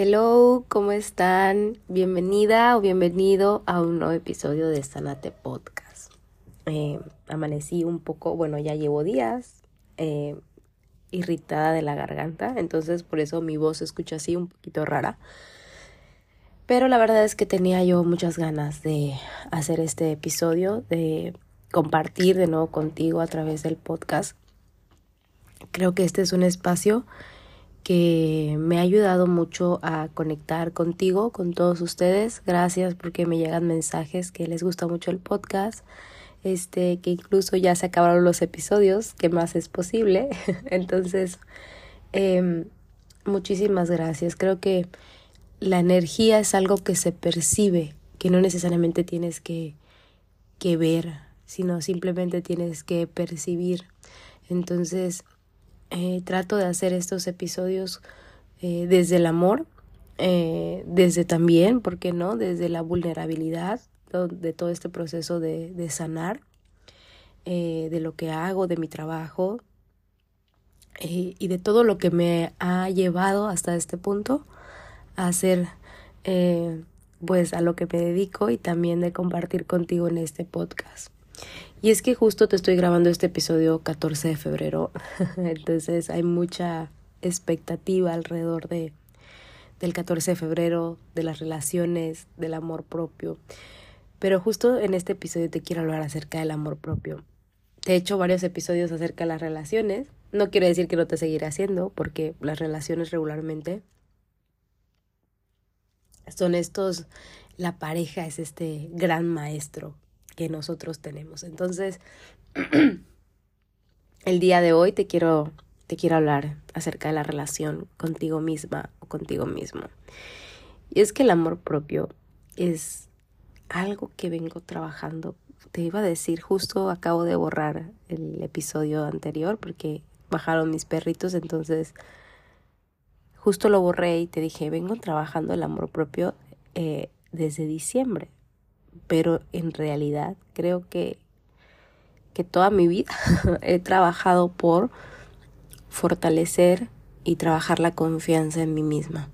Hello, ¿cómo están? Bienvenida o bienvenido a un nuevo episodio de Sanate Podcast. Eh, amanecí un poco, bueno, ya llevo días eh, irritada de la garganta, entonces por eso mi voz se escucha así un poquito rara. Pero la verdad es que tenía yo muchas ganas de hacer este episodio, de compartir de nuevo contigo a través del podcast. Creo que este es un espacio que me ha ayudado mucho a conectar contigo, con todos ustedes. Gracias porque me llegan mensajes que les gusta mucho el podcast, este, que incluso ya se acabaron los episodios, que más es posible. Entonces, eh, muchísimas gracias. Creo que la energía es algo que se percibe, que no necesariamente tienes que, que ver, sino simplemente tienes que percibir. Entonces, eh, trato de hacer estos episodios eh, desde el amor, eh, desde también, ¿por qué no? Desde la vulnerabilidad de todo este proceso de, de sanar, de lo que hago, de mi trabajo y de todo lo que me ha llevado hasta este punto a hacer pues a lo que me dedico y también de compartir contigo en este podcast. Y es que justo te estoy grabando este episodio 14 de febrero, entonces hay mucha expectativa alrededor de del 14 de febrero, de las relaciones, del amor propio. Pero justo en este episodio te quiero hablar acerca del amor propio. Te he hecho varios episodios acerca de las relaciones. No quiere decir que no te seguiré haciendo, porque las relaciones regularmente son estos, la pareja es este gran maestro que nosotros tenemos. Entonces, el día de hoy te quiero, te quiero hablar acerca de la relación contigo misma o contigo mismo. Y es que el amor propio es algo que vengo trabajando. Te iba a decir, justo acabo de borrar el episodio anterior porque bajaron mis perritos, entonces justo lo borré y te dije, vengo trabajando el amor propio eh, desde diciembre pero en realidad creo que, que toda mi vida he trabajado por fortalecer y trabajar la confianza en mí misma.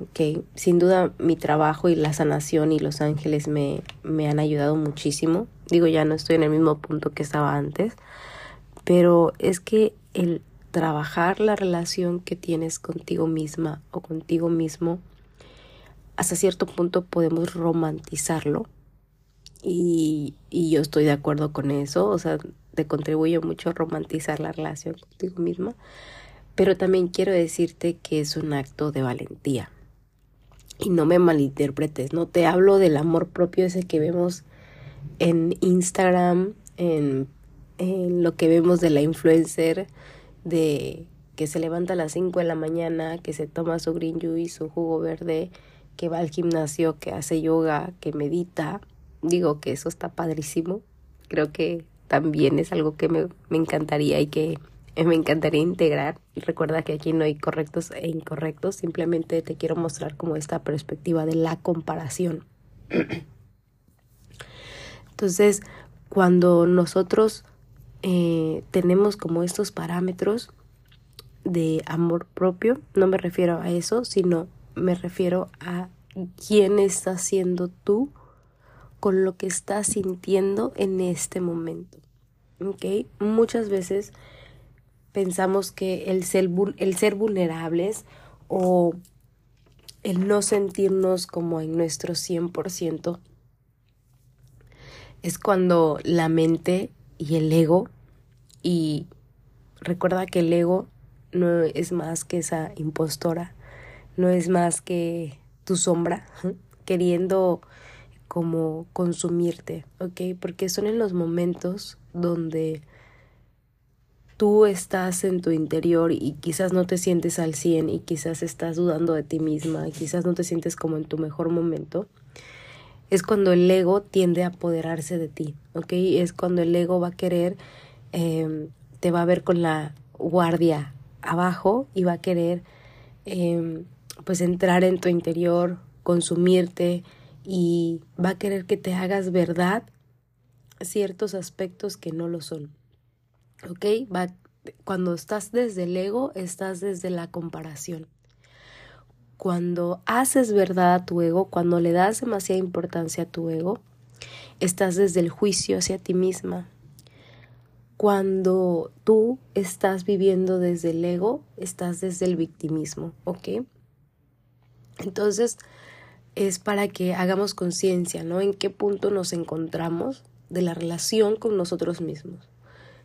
Okay. Sin duda mi trabajo y la sanación y los ángeles me, me han ayudado muchísimo. Digo, ya no estoy en el mismo punto que estaba antes, pero es que el trabajar la relación que tienes contigo misma o contigo mismo hasta cierto punto podemos romantizarlo. Y, y yo estoy de acuerdo con eso, o sea, te contribuye mucho a romantizar la relación contigo misma, pero también quiero decirte que es un acto de valentía. Y no me malinterpretes, no te hablo del amor propio ese que vemos en Instagram, en, en lo que vemos de la influencer, de que se levanta a las 5 de la mañana, que se toma su green juice, su jugo verde, que va al gimnasio, que hace yoga, que medita. Digo que eso está padrísimo. Creo que también es algo que me, me encantaría y que me encantaría integrar. Recuerda que aquí no hay correctos e incorrectos, simplemente te quiero mostrar como esta perspectiva de la comparación. Entonces, cuando nosotros eh, tenemos como estos parámetros de amor propio, no me refiero a eso, sino me refiero a quién estás siendo tú con lo que estás sintiendo en este momento. Muchas veces pensamos que el ser, el ser vulnerables o el no sentirnos como en nuestro 100% es cuando la mente y el ego, y recuerda que el ego no es más que esa impostora no es más que tu sombra queriendo como consumirte, ¿ok? Porque son en los momentos donde tú estás en tu interior y quizás no te sientes al 100 y quizás estás dudando de ti misma y quizás no te sientes como en tu mejor momento, es cuando el ego tiende a apoderarse de ti, ¿ok? Es cuando el ego va a querer, em, te va a ver con la guardia abajo y va a querer em, pues entrar en tu interior, consumirte y va a querer que te hagas verdad ciertos aspectos que no lo son. ¿Ok? Va, cuando estás desde el ego, estás desde la comparación. cuando haces verdad a tu ego, cuando le das demasiada importancia a tu ego, estás desde el juicio hacia ti misma. Cuando tú estás viviendo desde el ego, estás desde el victimismo, ¿ok? Entonces, es para que hagamos conciencia, ¿no? En qué punto nos encontramos de la relación con nosotros mismos.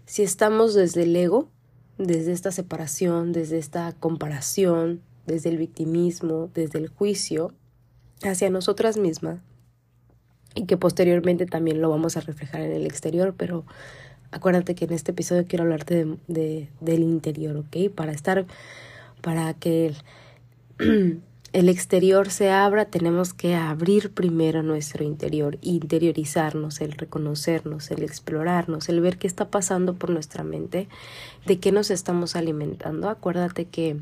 Si estamos desde el ego, desde esta separación, desde esta comparación, desde el victimismo, desde el juicio hacia nosotras mismas y que posteriormente también lo vamos a reflejar en el exterior, pero acuérdate que en este episodio quiero hablarte de, del interior, ¿ok? Para estar, para que el exterior se abra, tenemos que abrir primero nuestro interior, interiorizarnos, el reconocernos, el explorarnos, el ver qué está pasando por nuestra mente, de qué nos estamos alimentando. Acuérdate que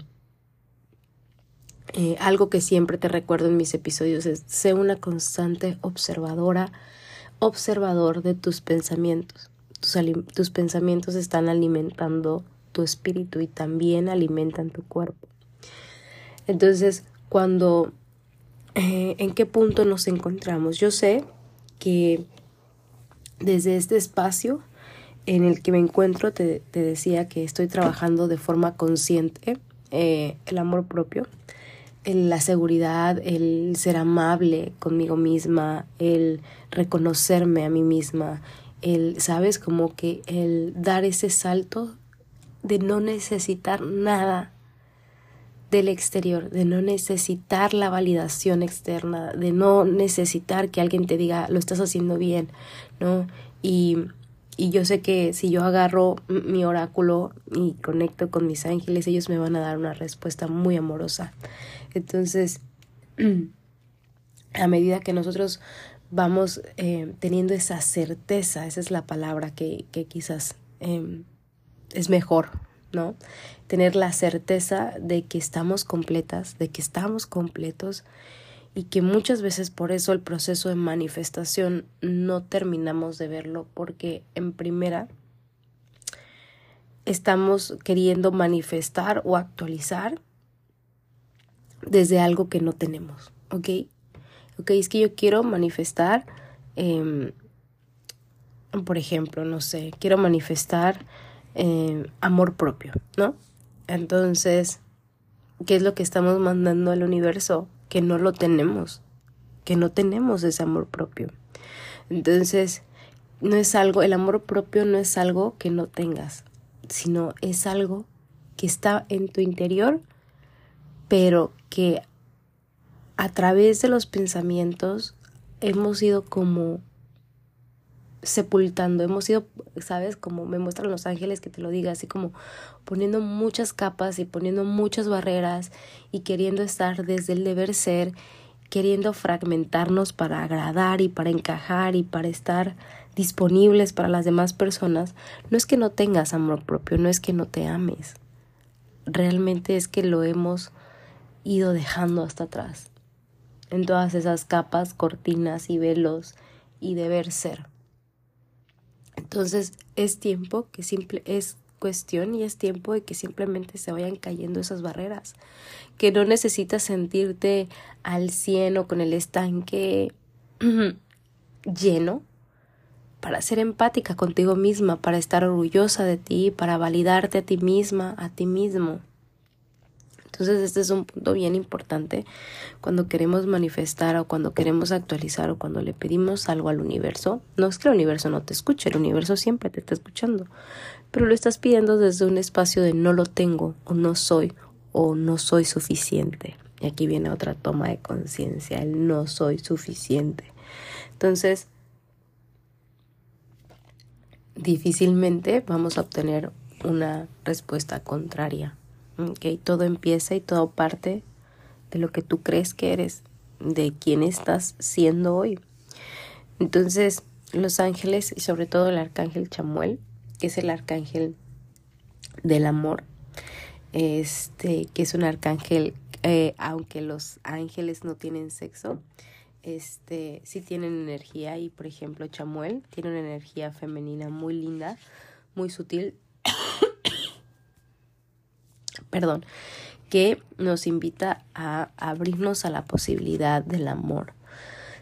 eh, algo que siempre te recuerdo en mis episodios es sé una constante observadora, observador de tus pensamientos. Tus, tus pensamientos están alimentando tu espíritu y también alimentan tu cuerpo. Entonces, cuando, eh, ¿en qué punto nos encontramos? Yo sé que desde este espacio en el que me encuentro, te, decía que estoy trabajando de forma consciente eh, el amor propio, la seguridad, el ser amable conmigo misma, el reconocerme a mí misma, el, sabes, como que el dar ese salto de no necesitar nada del exterior, de no necesitar la validación externa, de no necesitar que alguien te diga lo estás haciendo bien, ¿no? Y, y yo sé que si yo agarro mi oráculo y conecto con mis ángeles, ellos me van a dar una respuesta muy amorosa. Entonces, a medida que nosotros vamos eh, teniendo esa certeza, esa es la palabra que, que quizás em, es mejor, ¿no? Tener la certeza de que estamos completas, de que estamos completos y que muchas veces por eso el proceso de manifestación no terminamos de verlo porque en primera estamos queriendo manifestar o actualizar desde algo que no tenemos, ¿ok? Ok, es que yo quiero manifestar, em, por ejemplo, no sé, quiero manifestar em, amor propio, ¿no? Entonces, ¿qué es lo que estamos mandando al universo? Que no lo tenemos, que no tenemos ese amor propio. Entonces, no es algo, el amor propio no es algo que no tengas, sino es algo que está en tu interior pero que a través de los pensamientos hemos ido como sepultando, hemos ido, sabes, como me muestran los ángeles que te lo diga, así como poniendo muchas capas y poniendo muchas barreras y queriendo estar desde el deber ser, queriendo fragmentarnos para agradar y para encajar y para estar disponibles para las demás personas, no es que no tengas amor propio, no es que no te ames, realmente es que lo hemos ido dejando hasta atrás, en todas esas capas, cortinas y velos y deber ser. Entonces es tiempo que simple es cuestión y es tiempo de que simplemente se vayan cayendo esas barreras, que no necesitas sentirte al cien o con el estanque lleno para ser empática contigo misma, para estar orgullosa de ti, para validarte a ti misma, a ti mismo. Entonces este es un punto bien importante cuando queremos manifestar o cuando queremos actualizar o cuando le pedimos algo al universo. No es que el universo no te escuche, el universo siempre te está escuchando, pero lo estás pidiendo desde un espacio de no lo tengo o no soy o no soy suficiente. Y aquí viene otra toma de conciencia, el no soy suficiente. Entonces, difícilmente vamos a obtener una respuesta contraria Okay, todo empieza y todo parte de lo que tú crees que eres, de quién estás siendo hoy. Entonces, los ángeles y sobre todo el arcángel Chamuel, que es el arcángel del amor, este, que es un arcángel, eh, aunque los ángeles no tienen sexo, este, sí tienen energía y por ejemplo Chamuel tiene una energía femenina muy linda, muy sutil, perdón, que nos invita a abrirnos a la posibilidad del amor.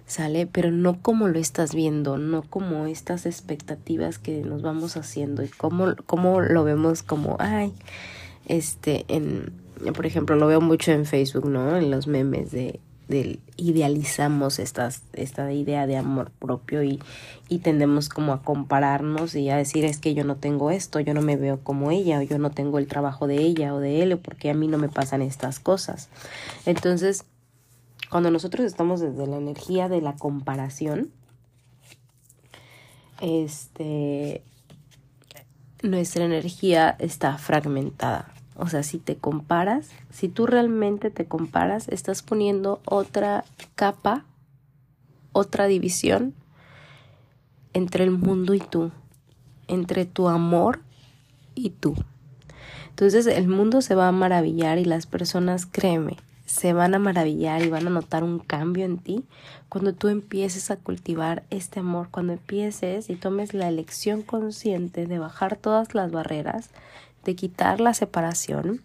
¿Sale? Pero no como lo estás viendo, no como estas expectativas que nos vamos haciendo y cómo lo vemos como, ay, este, en, por ejemplo, lo veo mucho en Facebook, ¿no? En los memes de idealizamos esta idea de amor propio y, y tendemos como a compararnos y a decir es que yo no tengo esto, yo no me veo como ella, o yo no tengo el trabajo de ella o de él, o porque a mí no me pasan estas cosas. Entonces, cuando nosotros estamos desde la energía de la comparación, este, nuestra energía está fragmentada. O sea, si te comparas, si tú realmente te comparas, estás poniendo otra capa, otra división entre el mundo y tú, entre tu amor y tú. Entonces el mundo se va a maravillar y las personas, créeme, se van a maravillar y van a notar un cambio en ti cuando tú empieces a cultivar este amor, cuando empieces y tomes la elección consciente de bajar todas las barreras de quitar la separación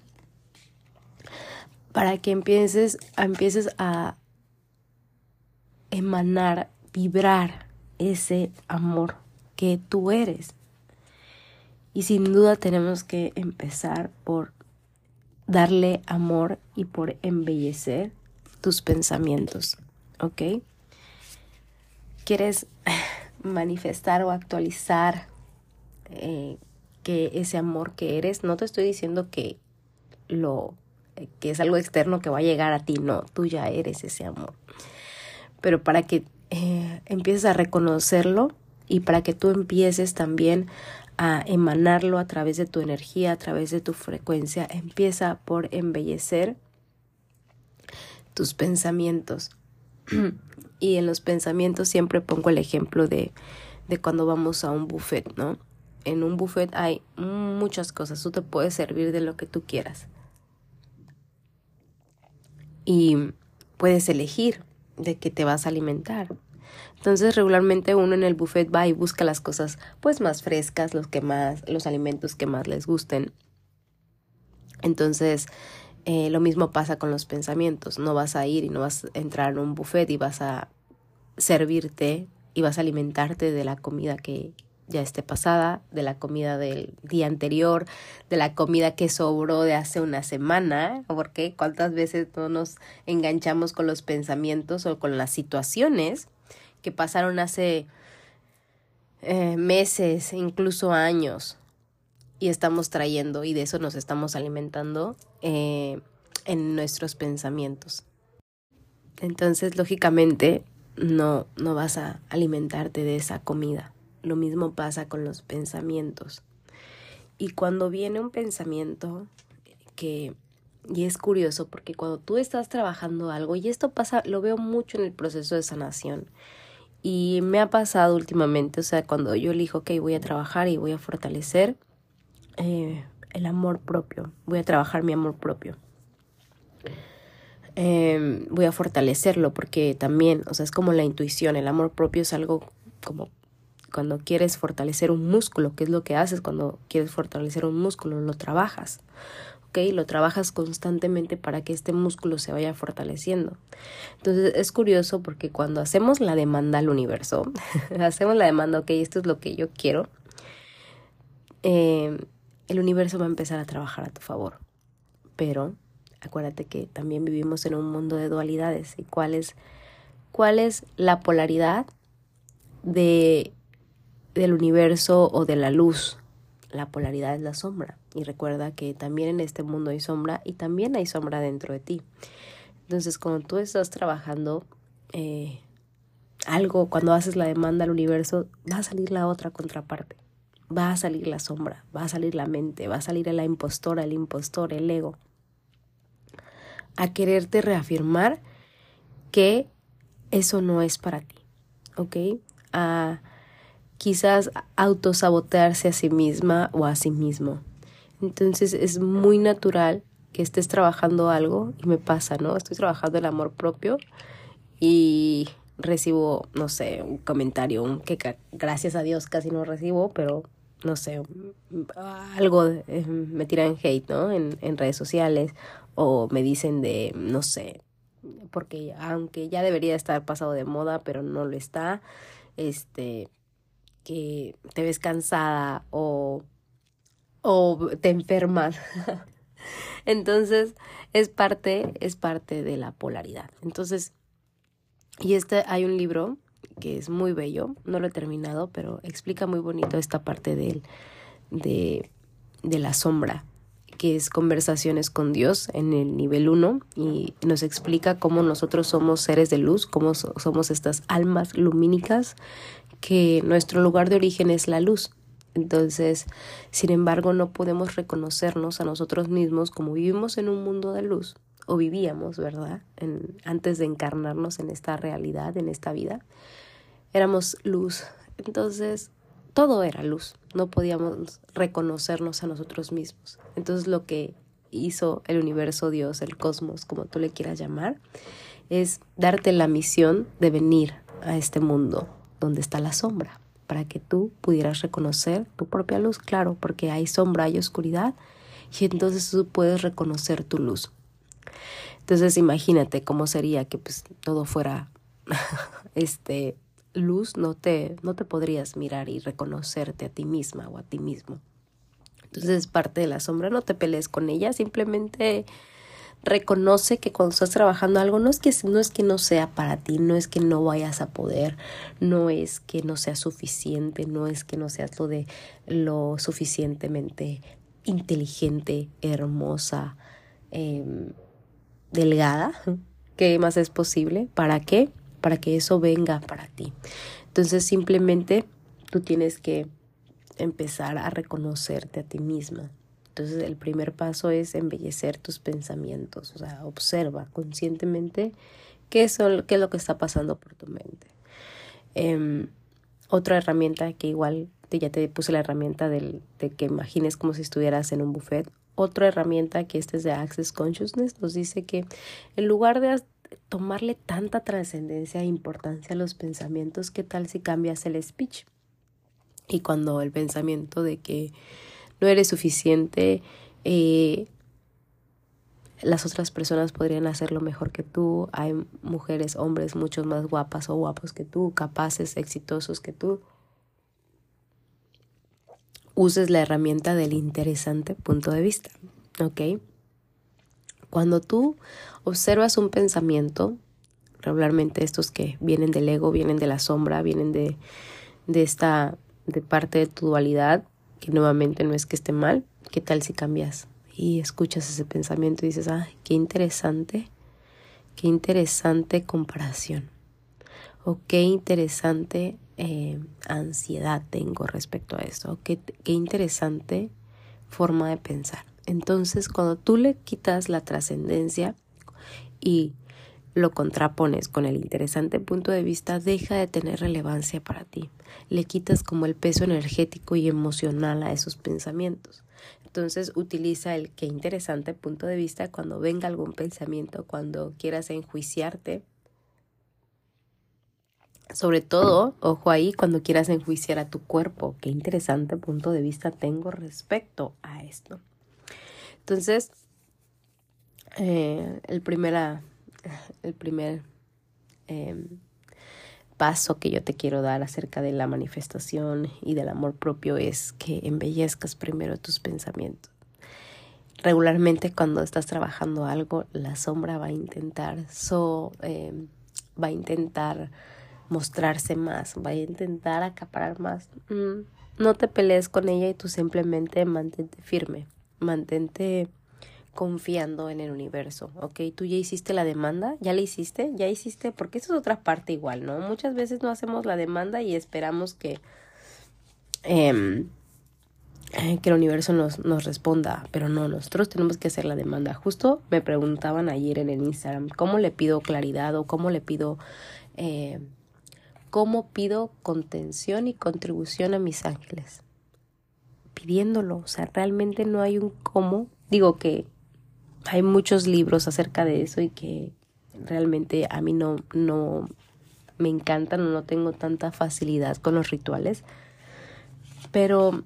para que empieces, empieces a emanar, vibrar ese amor que tú eres. Y sin duda tenemos que empezar por darle amor y por embellecer tus pensamientos, ¿ok? ¿Quieres manifestar o actualizar eh, que ese amor que eres, no te estoy diciendo que lo que es algo externo que va a llegar a ti, no, tú ya eres ese amor. Pero para que eh, empieces a reconocerlo y para que tú empieces también a emanarlo a través de tu energía, a través de tu frecuencia, empieza por embellecer tus pensamientos. y en los pensamientos siempre pongo el ejemplo de, de cuando vamos a un buffet, ¿no? En un buffet hay muchas cosas, tú te puedes servir de lo que tú quieras. Y puedes elegir de qué te vas a alimentar. Entonces regularmente uno en el buffet va y busca las cosas pues más frescas, los que más, los alimentos que más les gusten. Entonces eh, lo mismo pasa con los pensamientos. No vas a ir y no vas a entrar en un buffet y vas a servirte y vas a alimentarte de la comida que, ya esté pasada, de la comida del día anterior, de la comida que sobró de hace una semana, porque cuántas veces no nos enganchamos con los pensamientos o con las situaciones que pasaron hace eh, meses, incluso años, y estamos trayendo y de eso nos estamos alimentando eh, en nuestros pensamientos. Entonces, lógicamente, no, no vas a alimentarte de esa comida. Lo mismo pasa con los pensamientos. Y cuando viene un pensamiento que, y es curioso porque cuando tú estás trabajando algo, y esto pasa, lo veo mucho en el proceso de sanación, y me ha pasado últimamente, o sea, cuando yo elijo que voy a trabajar y voy a fortalecer eh, el amor propio, voy a trabajar mi amor propio. Em, voy a fortalecerlo porque también, o sea, es como la intuición, el amor propio es algo como cuando quieres fortalecer un músculo, ¿qué es lo que haces cuando quieres fortalecer un músculo? Lo trabajas, ¿ok? Lo trabajas constantemente para que este músculo se vaya fortaleciendo. Entonces es curioso porque cuando hacemos la demanda al universo, hacemos la demanda, ok, esto es lo que yo quiero, eh, el universo va a empezar a trabajar a tu favor. Pero acuérdate que también vivimos en un mundo de dualidades y cuál es, cuál es la polaridad de del universo o de la luz. La polaridad es la sombra. Y recuerda que también en este mundo hay sombra y también hay sombra dentro de ti. Entonces, cuando tú estás trabajando eh, algo, cuando haces la demanda al universo, va a salir la otra contraparte. Va a salir la sombra, va a salir la mente, va a salir la impostora, el impostor, el ego. A quererte reafirmar que eso no es para ti. ¿Ok? A quizás autosabotearse a sí misma o a sí mismo. Entonces es muy natural que estés trabajando algo y me pasa, ¿no? Estoy trabajando el amor propio y recibo, no sé, un comentario, que gracias a Dios casi no recibo, pero no sé, algo, eh, me tiran hate, ¿no? En, en redes sociales o me dicen de, no sé, porque aunque ya debería estar pasado de moda, pero no lo está, este, que te ves cansada o, o te enfermas. Entonces, es parte, es parte de la polaridad. Entonces, y este hay un libro que es muy bello, no lo he terminado, pero explica muy bonito esta parte de, de, de la sombra, que es conversaciones con Dios en el nivel 1 y nos explica cómo nosotros somos seres de luz, cómo somos estas almas lumínicas, que nuestro lugar de origen es la luz. Entonces, sin embargo, no podemos reconocernos a nosotros mismos como vivimos en un mundo de luz, o vivíamos, ¿verdad? En, antes de encarnarnos en esta realidad, en esta vida éramos luz. Entonces, todo era luz. No podíamos reconocernos a nosotros mismos. Entonces, lo que hizo el universo, Dios, el cosmos, como tú le quieras llamar, es darte la misión de venir a este mundo donde está la sombra, para que tú pudieras reconocer tu propia luz, claro, porque hay sombra, hay oscuridad, y entonces tú puedes reconocer tu luz. Entonces imagínate cómo sería que pues todo fuera este luz no te, no te podrías mirar y reconocerte a ti misma o a ti mismo. Entonces es parte de la sombra, no te pelees con ella, simplemente reconoce que cuando estás trabajando algo no es que no es que no sea para ti, no es que no vayas a poder, no es que no sea suficiente, no es que no seas lo de lo suficientemente inteligente, hermosa, em, delgada, ¿qué más es posible? ¿Para qué? para que eso venga para ti. Entonces simplemente tú tienes que empezar a reconocerte a ti misma. Entonces el primer paso es embellecer tus pensamientos, o sea, observa conscientemente qué es, qué es lo que está pasando por tu mente. Em, otra herramienta que igual ya te puse la herramienta del, de que imagines como si estuvieras en un buffet. Otra herramienta que este es de Access Consciousness nos dice que en lugar de tomarle tanta trascendencia e importancia a los pensamientos, ¿qué tal si cambias el speech? Y cuando el pensamiento de que no eres suficiente, eh, las otras personas podrían hacerlo mejor que tú, hay mujeres, hombres mucho más guapas o guapos que tú, capaces, exitosos que tú. Uses la herramienta del interesante punto de vista, ¿ok? Cuando tú observas un pensamiento, regularmente estos que vienen del ego, vienen de la sombra, vienen de, de esta de parte de tu dualidad, que nuevamente no es que esté mal, ¿qué tal si cambias y escuchas ese pensamiento y dices, ah, qué interesante, qué interesante comparación, o qué interesante eh, ansiedad tengo respecto a esto, qué, qué interesante forma de pensar. Entonces, cuando tú le quitas la trascendencia y lo contrapones con el interesante punto de vista, deja de tener relevancia para ti. Le quitas como el peso energético y emocional a esos pensamientos. Entonces utiliza el qué interesante punto de vista cuando venga algún pensamiento, cuando quieras enjuiciarte. Sobre todo, ojo ahí, cuando quieras enjuiciar a tu cuerpo, qué interesante punto de vista tengo respecto a esto. Entonces, eh, el, primera, el primer em, paso que yo te quiero dar acerca de la manifestación y del amor propio es que embellezcas primero tus pensamientos. Regularmente cuando estás trabajando algo, la sombra va a intentar, so, em, va a intentar mostrarse más, va a intentar acaparar más. Mm, no te pelees con ella y tú simplemente mantente firme mantente confiando en el universo, ¿ok? Tú ya hiciste la demanda, ya la hiciste, ya hiciste, porque eso es otra parte igual, ¿no? Muchas veces no hacemos la demanda y esperamos que, em, eh, que el universo nos, nos responda, pero no, nosotros tenemos que hacer la demanda. Justo me preguntaban ayer en el Instagram, ¿cómo le pido claridad o cómo le pido... Eh, cómo pido contención y contribución a mis ángeles pidiéndolo. O sea, realmente no hay un cómo. Digo que hay muchos libros acerca de eso y que realmente a mí no, no me encantan no tengo tanta facilidad con los rituales. Pero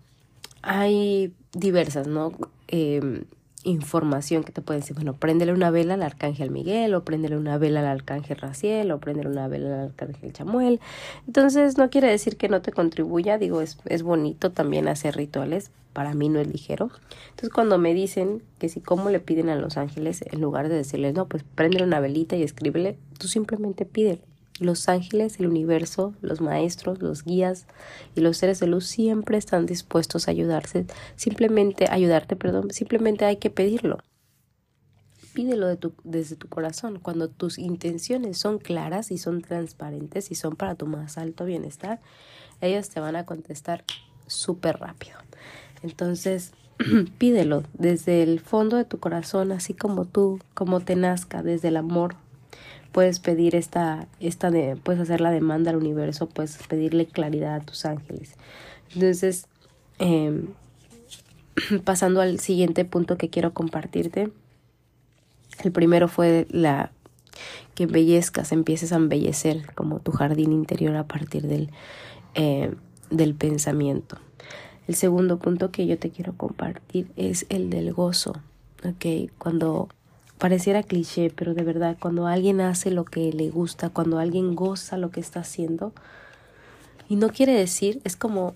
hay diversas, ¿no? Em, información que te pueden decir, bueno, préndele una vela al arcángel Miguel, o préndele una vela al arcángel Raciel, o préndele una vela al arcángel Chamuel. Entonces, no quiere decir que no te contribuya, digo, es, es bonito también hacer rituales, para mí no es ligero. Entonces, cuando me dicen que si cómo le piden a los ángeles, en lugar de decirles, no, pues préndele una velita y escríbele, tú simplemente pídele. Los ángeles, el universo, los maestros, los guías y los seres de luz siempre están dispuestos a ayudarse, simplemente ayudarte, perdón, simplemente hay que pedirlo. Pídelo desde tu corazón. Cuando tus intenciones son claras y son transparentes y son para tu más alto bienestar, ellos te van a contestar súper rápido. Entonces, pídelo desde el fondo de tu corazón, así como tú, como te nazca, desde el amor, puedes pedir esta, esta de, puedes hacer la demanda al universo, puedes pedirle claridad a tus ángeles. Entonces, em, pasando al siguiente punto que quiero compartirte, el primero fue la que embellezcas, empieces a embellecer como tu jardín interior a partir del, eh, del pensamiento. El segundo punto que yo te quiero compartir es el del gozo. ¿ok? Cuando pareciera cliché, pero de verdad, cuando alguien hace lo que le gusta, cuando alguien goza lo que está haciendo, y no quiere decir, es como,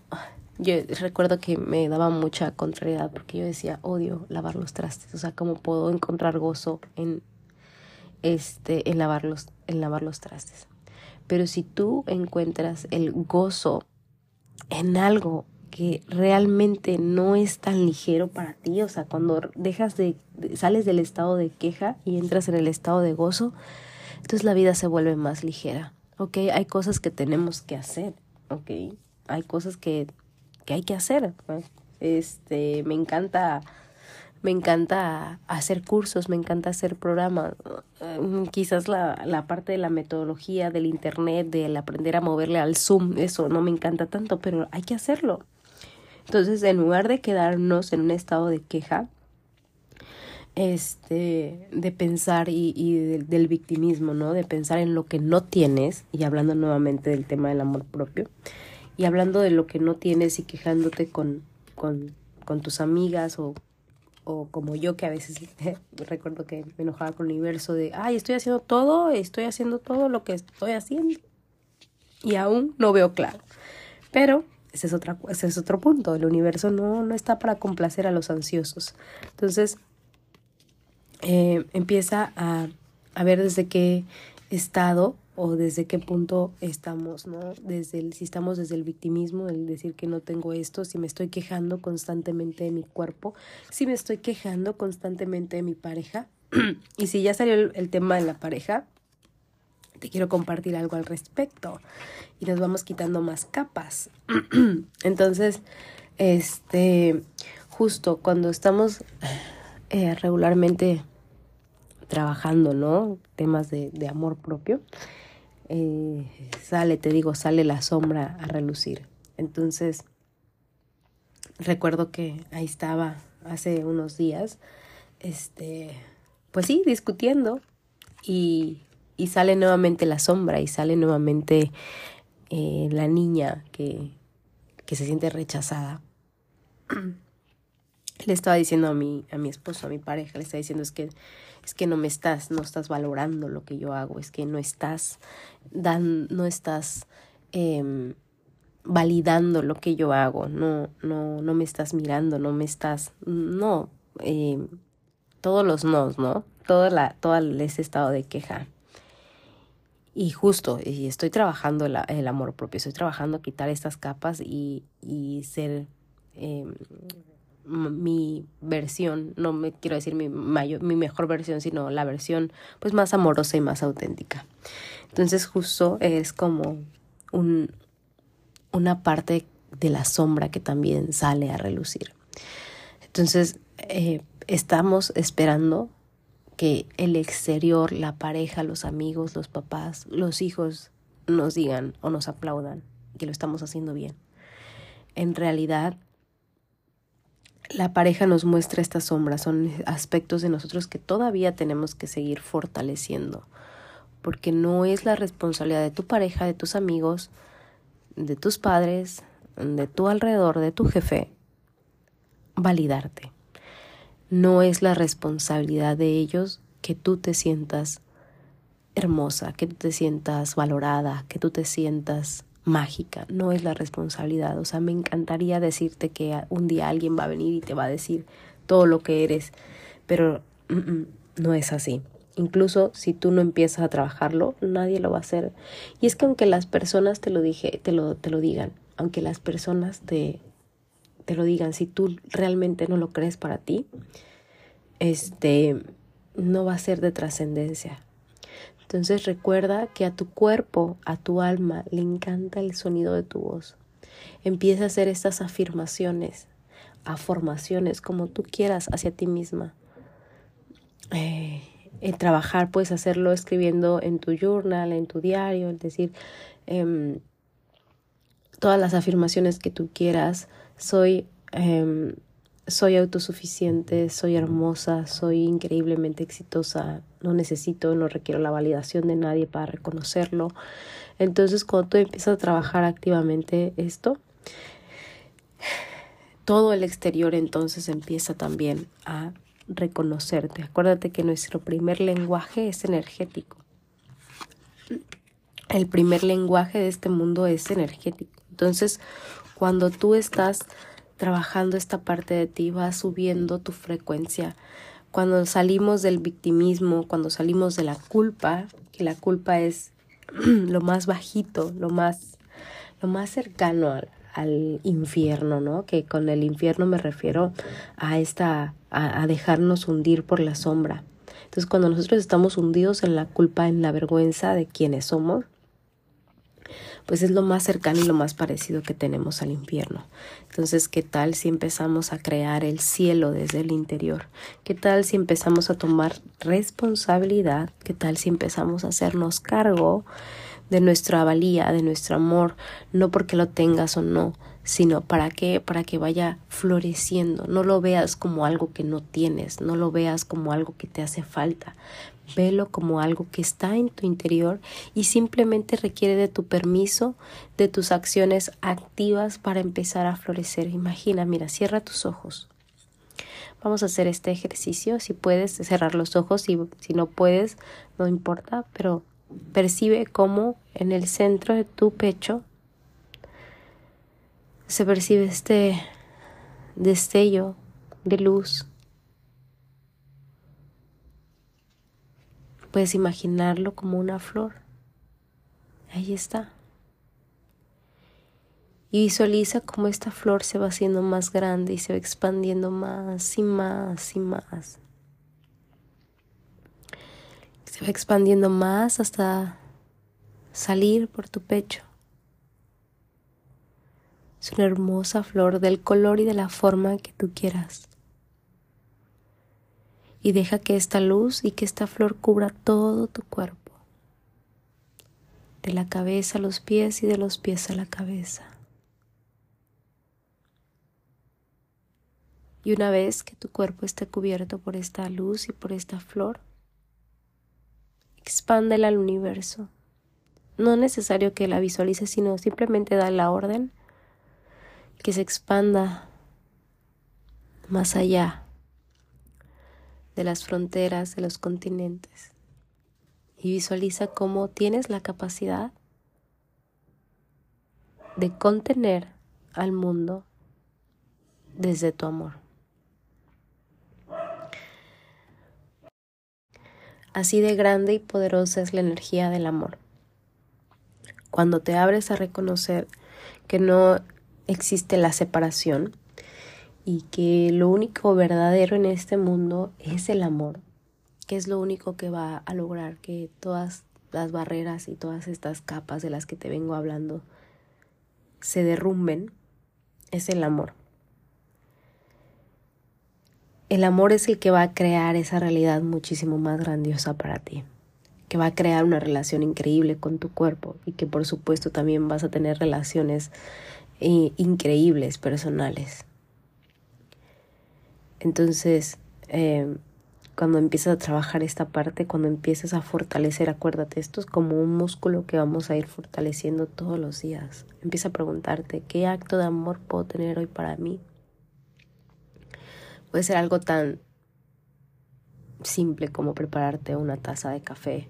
yo recuerdo que me daba mucha contrariedad porque yo decía, odio lavar los trastes, o sea, ¿cómo puedo encontrar gozo en, este, en, lavar los, en lavar los trastes? Pero si tú encuentras el gozo en algo que realmente no es tan ligero para ti, o sea, cuando dejas de, sales del estado de queja y entras en el estado de gozo, entonces la vida se vuelve más ligera, ¿ok? Hay cosas que tenemos que hacer, ¿ok? Hay cosas que, que hay que hacer, Este, me encanta, me encanta hacer cursos, me encanta hacer programas, mm, quizás la, la parte de la metodología, del internet, del aprender a moverle al Zoom, eso no me encanta tanto, pero hay que hacerlo, entonces, en lugar de quedarnos en un estado de queja, este, de pensar y, y del, victimismo, ¿no? De pensar en lo que no tienes, y hablando nuevamente del tema del amor propio, y hablando de lo que no tienes y quejándote con, con, con tus amigas o, o como yo que a veces recuerdo que me enojaba con el universo de, ay, estoy haciendo todo, estoy haciendo todo lo que estoy haciendo y aún no veo claro. Pero ese es, otra, ese es otro punto. El universo no, no está para complacer a los ansiosos. Entonces, eh, empieza a, a, ver desde qué estado o desde qué punto estamos, ¿no? Desde el, si estamos desde el victimismo, el decir que no tengo esto, si me estoy quejando constantemente de mi cuerpo, si me estoy quejando constantemente de mi pareja. y si ya salió el tema de la pareja, te quiero compartir algo al respecto y nos vamos quitando más capas. Entonces, este, justo cuando estamos eh, regularmente trabajando, ¿no? Temas de, amor propio, eh, sale, te digo, sale la sombra a relucir. Entonces, recuerdo que ahí estaba hace unos días, este, pues sí, discutiendo y y sale nuevamente la sombra y sale nuevamente eh, la niña que, que se siente rechazada. le estaba diciendo a mi, a mi esposo, a mi pareja, le estaba diciendo es que es que no me estás, no estás valorando lo que yo hago, es que no estás dan, no estás eh, validando lo que yo hago, no, no, no me estás mirando, no me estás, no, eh, todos los nos, ¿no? Todo, la, todo ese estado de queja. Y justo, y estoy trabajando el, amor propio, estoy trabajando quitar estas capas y, y ser eh, mi versión, no me quiero decir mi, mayor, mi mejor versión, sino la versión pues más amorosa y más auténtica. Entonces justo es como un, una parte de la sombra que también sale a relucir. Entonces eh, estamos esperando que el exterior, la pareja, los amigos, los papás, los hijos nos digan o nos aplaudan que lo estamos haciendo bien. En realidad, la pareja nos muestra estas sombras, son aspectos de nosotros que todavía tenemos que seguir fortaleciendo, porque no es la responsabilidad de tu pareja, de tus amigos, de tus padres, de tu alrededor, de tu jefe, validarte. No es la responsabilidad de ellos que tú te sientas hermosa, que tú te sientas valorada, que tú te sientas mágica, no es la responsabilidad. O sea, me encantaría decirte que un día alguien va a venir y te va a decir todo lo que eres, pero no es así. Incluso si tú no empiezas a trabajarlo, nadie lo va a hacer. Y es que aunque las personas te lo dije, te lo, te lo digan, aunque las personas te, te lo digan, si tú realmente no lo crees para ti, este no va a ser de trascendencia. Entonces recuerda que a tu cuerpo, a tu alma, le encanta el sonido de tu voz. Empieza a hacer estas afirmaciones, afirmaciones, como tú quieras hacia ti misma. Eh, el trabajar puedes hacerlo escribiendo en tu journal, en tu diario, es decir, em, todas las afirmaciones que tú quieras. Soy em, soy autosuficiente, soy hermosa, soy increíblemente exitosa, no necesito, no requiero la validación de nadie para reconocerlo. Entonces, cuando tú empiezas a trabajar activamente esto, todo el exterior entonces empieza también a reconocerte. Acuérdate que nuestro primer lenguaje es energético. El primer lenguaje de este mundo es energético. Entonces, cuando tú estás trabajando esta parte de ti, va subiendo tu frecuencia. Cuando salimos del victimismo, cuando salimos de la culpa, que la culpa es lo más bajito, lo más, lo más cercano al, infierno, ¿no? Que con el infierno me refiero a esta, a, a dejarnos hundir por la sombra. Entonces, cuando nosotros estamos hundidos en la culpa, en la vergüenza de quienes somos, pues es lo más cercano y lo más parecido que tenemos al infierno. Entonces, ¿qué tal si empezamos a crear el cielo desde el interior? ¿Qué tal si empezamos a tomar responsabilidad? ¿Qué tal si empezamos a hacernos cargo de nuestra valía, de nuestro amor, no porque lo tengas o no, sino para que para que vaya floreciendo. No lo veas como algo que no tienes, no lo veas como algo que te hace falta. Velo como algo que está en tu interior y simplemente requiere de tu permiso, de tus acciones activas para empezar a florecer. Imagina, mira, cierra tus ojos. Vamos a hacer este ejercicio. Si puedes cerrar los ojos y si no puedes, no importa, pero percibe cómo en el centro de tu pecho se percibe este destello de luz. Puedes imaginarlo como una flor. Ahí está. Y visualiza cómo esta flor se va haciendo más grande y se va expandiendo más y más y más. Se va expandiendo más hasta salir por tu pecho. Es una hermosa flor del color y de la forma que tú quieras. Y deja que esta luz y que esta flor cubra todo tu cuerpo. De la cabeza a los pies y de los pies a la cabeza. Y una vez que tu cuerpo esté cubierto por esta luz y por esta flor, expándela al universo. No es necesario que la visualices, sino simplemente da la orden que se expanda más allá de las fronteras de los continentes y visualiza cómo tienes la capacidad de contener al mundo desde tu amor. Así de grande y poderosa es la energía del amor. Cuando te abres a reconocer que no existe la separación y que lo único verdadero en este mundo es el amor, que es lo único que va a lograr que todas las barreras y todas estas capas de las que te vengo hablando se derrumben, es el amor. El amor es el que va a crear esa realidad muchísimo más grandiosa para ti, que va a crear una relación increíble con tu cuerpo y que por supuesto también vas a tener relaciones increíbles personales. Entonces, em, cuando empiezas a trabajar esta parte, cuando empiezas a fortalecer, acuérdate, esto es como un músculo que vamos a ir fortaleciendo todos los días. Empieza a preguntarte, ¿qué acto de amor puedo tener hoy para mí? Puede ser algo tan simple como prepararte una taza de café.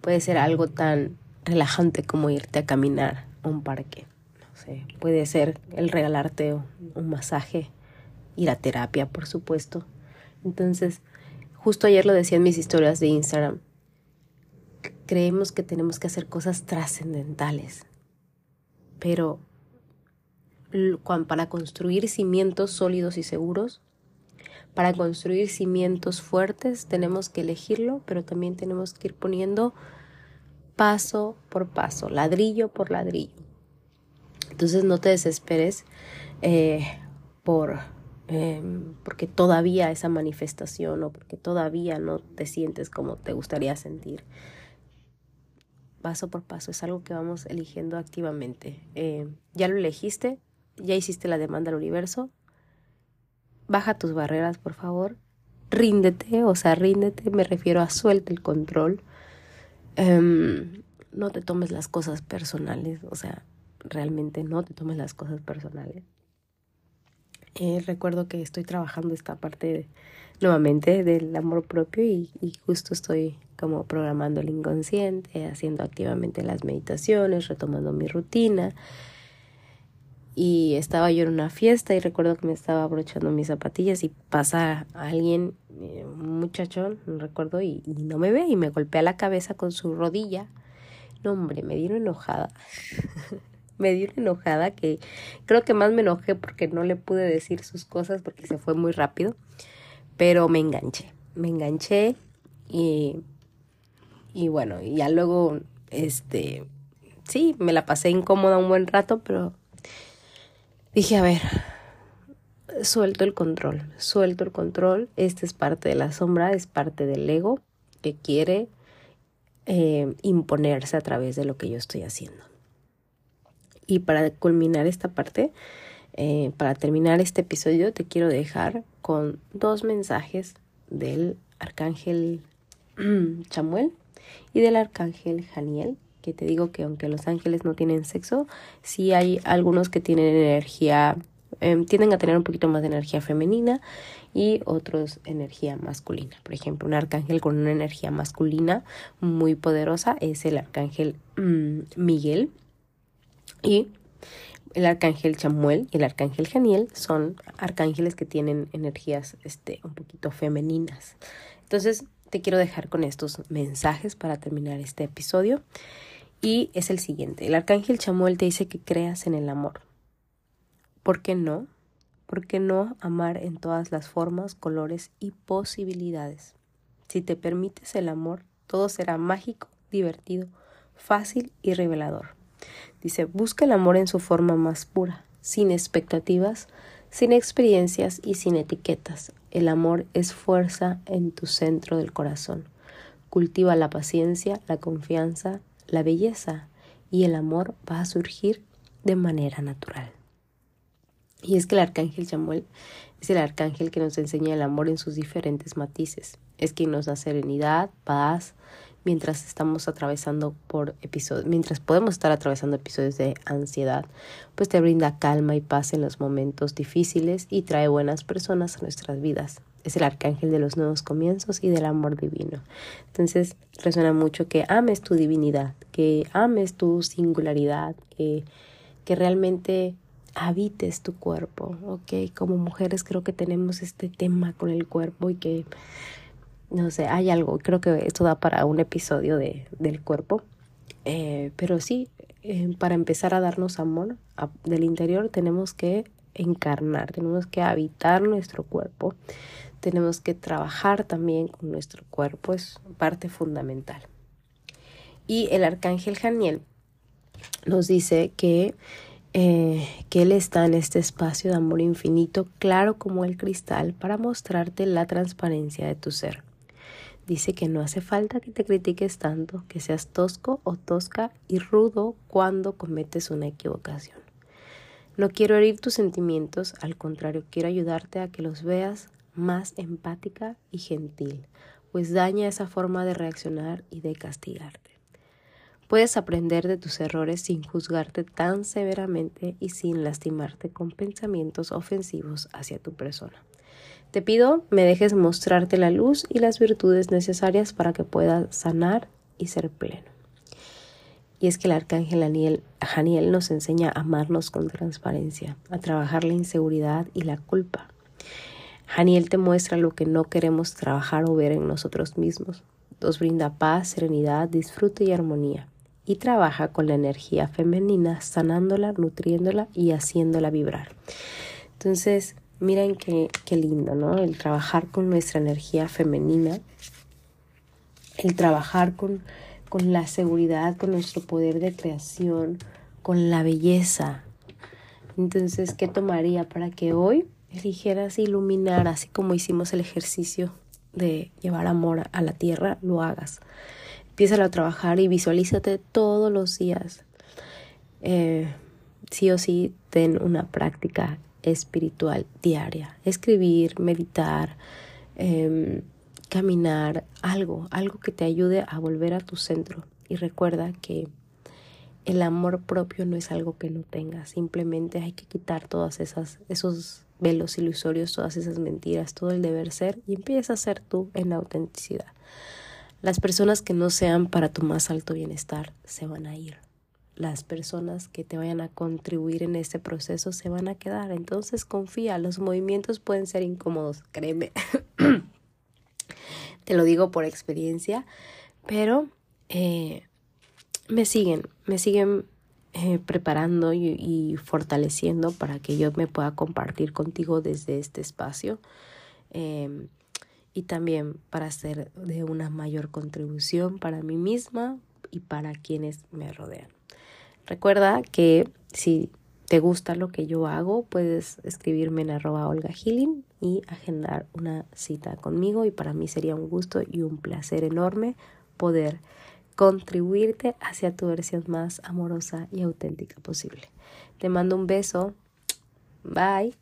Puede ser algo tan relajante como irte a caminar a un parque. No sé, puede ser el regalarte un masaje, ir a terapia, por supuesto. Entonces, justo ayer lo decía en mis historias de Instagram. Creemos que tenemos que hacer cosas trascendentales, pero para construir cimientos sólidos y seguros, para construir cimientos fuertes tenemos que elegirlo, pero también tenemos que ir poniendo paso por paso, ladrillo por ladrillo. Entonces no te desesperes eh, por em, porque todavía esa manifestación o porque todavía no te sientes como te gustaría sentir. Paso por paso es algo que vamos eligiendo activamente. Eh, ya lo elegiste, ya hiciste la demanda al universo, baja tus barreras, por favor. Ríndete, o sea, ríndete, me refiero a suelta el control. Em, no te tomes las cosas personales, o sea, realmente no te tomes las cosas personales. Eh, recuerdo que estoy trabajando esta parte nuevamente del amor propio y, y, justo estoy como programando el inconsciente, haciendo activamente las meditaciones, retomando mi rutina y estaba yo en una fiesta y recuerdo que me estaba abrochando mis zapatillas y pasa alguien, eh, un muchachón, no recuerdo, y, no me ve y me golpea la cabeza con su rodilla. No, hombre, me dieron enojada. me dieron enojada que creo que más me enojé porque no le pude decir sus cosas porque se fue muy rápido, pero me enganché, me enganché y, y bueno, y ya luego, este, sí, me la pasé incómoda un buen rato, pero dije, a ver, suelto el control, suelto el control, esta es parte de la sombra, es parte del ego que quiere eh, imponerse a través de lo que yo estoy haciendo. Y para culminar esta parte, eh, para terminar este episodio, te quiero dejar con dos mensajes del arcángel Chamuel y del arcángel Janiel que te digo que aunque los ángeles no tienen sexo, sí hay algunos que tienen energía, eh, tienden a tener un poquito más de energía femenina y otros energía masculina. Por ejemplo, un arcángel con una energía masculina muy poderosa es el arcángel mm, Miguel y el arcángel Chamuel y el arcángel Janiel son arcángeles que tienen energías este, un poquito femeninas. Entonces, te quiero dejar con estos mensajes para terminar este episodio. Y es el siguiente. El arcángel Chamuel te dice que creas en el amor. ¿Por qué no? ¿Por qué no amar en todas las formas, colores y posibilidades? Si te permites el amor, todo será mágico, divertido, fácil y revelador. Dice, busca el amor en su forma más pura, sin expectativas, sin experiencias y sin etiquetas. El amor es fuerza en tu centro del corazón. Cultiva la paciencia, la confianza la belleza y el amor va a surgir de manera natural. Y es que el arcángel Samuel es el arcángel que nos enseña el amor en sus diferentes matices. Es quien nos da serenidad, paz, mientras estamos atravesando por episodios, mientras podemos estar atravesando episodios de ansiedad, pues te brinda calma y paz en los momentos difíciles y trae buenas personas a nuestras vidas es el arcángel de los nuevos comienzos y del amor divino. Entonces resuena mucho que ames tu divinidad, que ames tu singularidad, que, que realmente habites tu cuerpo, ¿ok? Como mujeres creo que tenemos este tema con el cuerpo y que, no sé, hay algo, creo que esto da para un episodio de, del cuerpo, eh, pero sí, eh, para empezar a darnos amor del interior tenemos que encarnar, tenemos que habitar nuestro cuerpo, tenemos que trabajar también con nuestro cuerpo, es parte fundamental. Y el arcángel Janiel nos dice que, eh, que él está en este espacio de amor infinito, claro como el cristal, para mostrarte la transparencia de tu ser. Dice que no hace falta que te critiques tanto, que seas tosco o tosca y rudo cuando cometes una equivocación. No quiero herir tus sentimientos, al contrario, quiero ayudarte a que los veas más empática y gentil, pues daña esa forma de reaccionar y de castigarte. Puedes aprender de tus errores sin juzgarte tan severamente y sin lastimarte con pensamientos ofensivos hacia tu persona. Te pido me dejes mostrarte la luz y las virtudes necesarias para que puedas sanar y ser pleno. Y es que el arcángel Janiel nos enseña a amarnos con transparencia, a trabajar la inseguridad y la culpa. Janiel te muestra lo que no queremos trabajar o ver en nosotros mismos. Nos brinda paz, serenidad, disfrute y armonía. Y trabaja con la energía femenina, sanándola, nutriéndola y haciéndola vibrar. Entonces, Miren qué, qué lindo, ¿no? El trabajar con nuestra energía femenina, el trabajar con, con la seguridad, con nuestro poder de creación, con la belleza. Entonces, ¿qué tomaría para que hoy eligieras iluminar, así como hicimos el ejercicio de llevar amor a la tierra, lo hagas? Empieza a trabajar y visualízate todos los días. Eh, sí o sí, ten una práctica espiritual diaria. Escribir, meditar, em, caminar, algo, algo que te ayude a volver a tu centro. Y recuerda que el amor propio no es algo que no tengas, simplemente hay que quitar todas esas esos velos ilusorios, todas esas mentiras, todo el deber ser y empieza a ser tú en la autenticidad. Las personas que no sean para tu más alto bienestar se van a ir las personas que te vayan a contribuir en este proceso se van a quedar. Entonces confía, los movimientos pueden ser incómodos, créeme. te lo digo por experiencia, pero eh, me siguen, me siguen eh, preparando y, fortaleciendo para que yo me pueda compartir contigo desde este espacio. Em, y también para hacer de una mayor contribución para mí misma y para quienes me rodean. Recuerda que si te gusta lo que yo hago, puedes escribirme en arroba Olga Healing y agendar una cita conmigo y para mí sería un gusto y un placer enorme poder contribuirte hacia tu versión más amorosa y auténtica posible. Te mando un beso. Bye.